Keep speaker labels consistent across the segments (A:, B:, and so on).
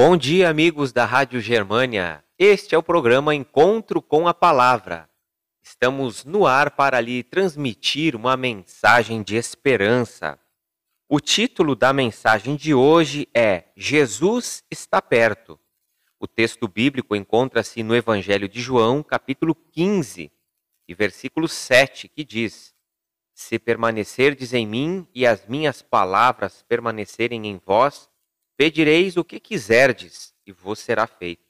A: Bom dia, amigos da Rádio Germânia. Este é o programa Encontro com a Palavra. Estamos no ar para lhe transmitir uma mensagem de esperança. O título da mensagem de hoje é Jesus está perto. O texto bíblico encontra-se no Evangelho de João, capítulo 15, e versículo 7, que diz: Se permanecerdes em mim e as minhas palavras permanecerem em vós, Pedireis o que quiserdes e vos será feito.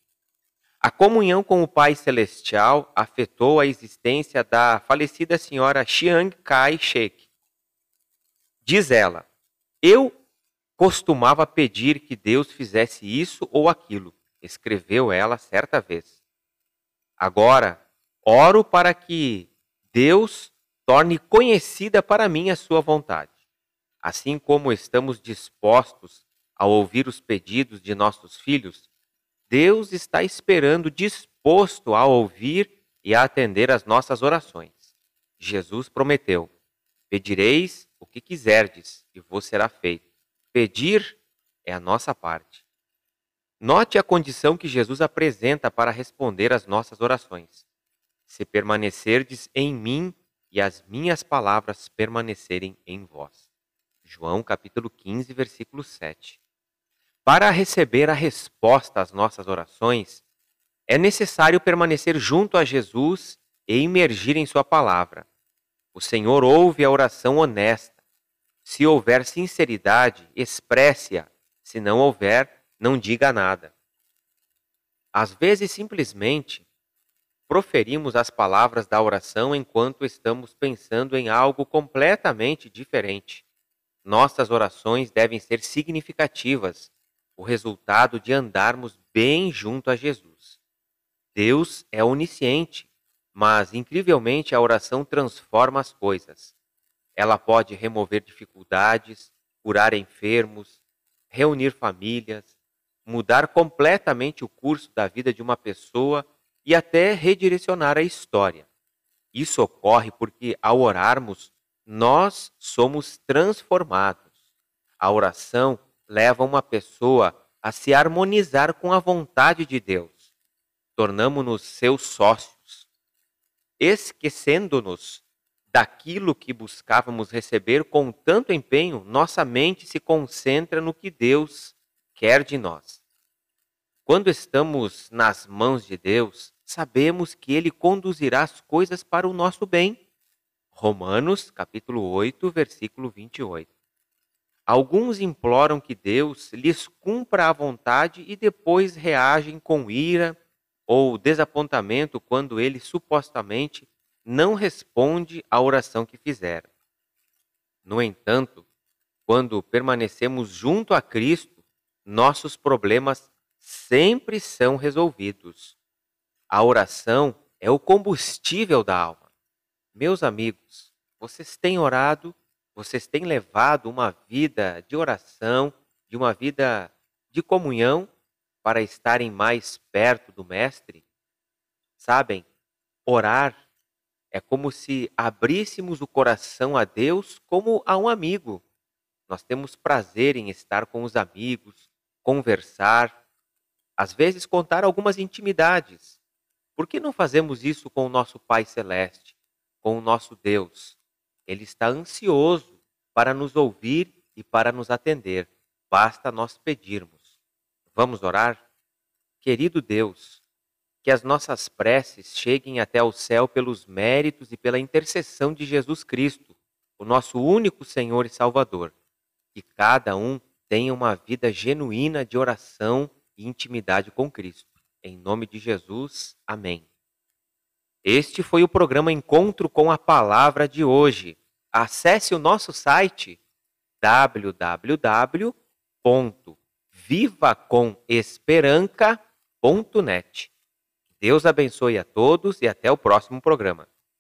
A: A comunhão com o Pai Celestial afetou a existência da falecida senhora Chiang Kai-shek. Diz ela: Eu costumava pedir que Deus fizesse isso ou aquilo, escreveu ela certa vez. Agora, oro para que Deus torne conhecida para mim a sua vontade. Assim como estamos dispostos ao ouvir os pedidos de nossos filhos, Deus está esperando disposto a ouvir e a atender as nossas orações. Jesus prometeu: Pedireis o que quiserdes e vos será feito. Pedir é a nossa parte. Note a condição que Jesus apresenta para responder às nossas orações. Se permanecerdes em mim e as minhas palavras permanecerem em vós. João capítulo 15, versículo 7. Para receber a resposta às nossas orações, é necessário permanecer junto a Jesus e imergir em Sua palavra. O Senhor ouve a oração honesta. Se houver sinceridade, expresse-a. Se não houver, não diga nada. Às vezes, simplesmente, proferimos as palavras da oração enquanto estamos pensando em algo completamente diferente. Nossas orações devem ser significativas o resultado de andarmos bem junto a Jesus. Deus é onisciente, mas incrivelmente a oração transforma as coisas. Ela pode remover dificuldades, curar enfermos, reunir famílias, mudar completamente o curso da vida de uma pessoa e até redirecionar a história. Isso ocorre porque, ao orarmos, nós somos transformados. A oração leva uma pessoa a se harmonizar com a vontade de Deus. Tornamo-nos seus sócios, esquecendo-nos daquilo que buscávamos receber com tanto empenho, nossa mente se concentra no que Deus quer de nós. Quando estamos nas mãos de Deus, sabemos que ele conduzirá as coisas para o nosso bem. Romanos, capítulo 8, versículo 28. Alguns imploram que Deus lhes cumpra a vontade e depois reagem com ira ou desapontamento quando ele supostamente não responde à oração que fizeram. No entanto, quando permanecemos junto a Cristo, nossos problemas sempre são resolvidos. A oração é o combustível da alma. Meus amigos, vocês têm orado vocês têm levado uma vida de oração, de uma vida de comunhão para estarem mais perto do Mestre? Sabem, orar é como se abríssemos o coração a Deus como a um amigo. Nós temos prazer em estar com os amigos, conversar, às vezes contar algumas intimidades. Por que não fazemos isso com o nosso Pai Celeste, com o nosso Deus? Ele está ansioso para nos ouvir e para nos atender. Basta nós pedirmos. Vamos orar? Querido Deus, que as nossas preces cheguem até o céu pelos méritos e pela intercessão de Jesus Cristo, o nosso único Senhor e Salvador. Que cada um tenha uma vida genuína de oração e intimidade com Cristo. Em nome de Jesus, amém. Este foi o programa Encontro com a Palavra de hoje. Acesse o nosso site www.vivacomesperanca.net. Deus abençoe a todos e até o próximo programa.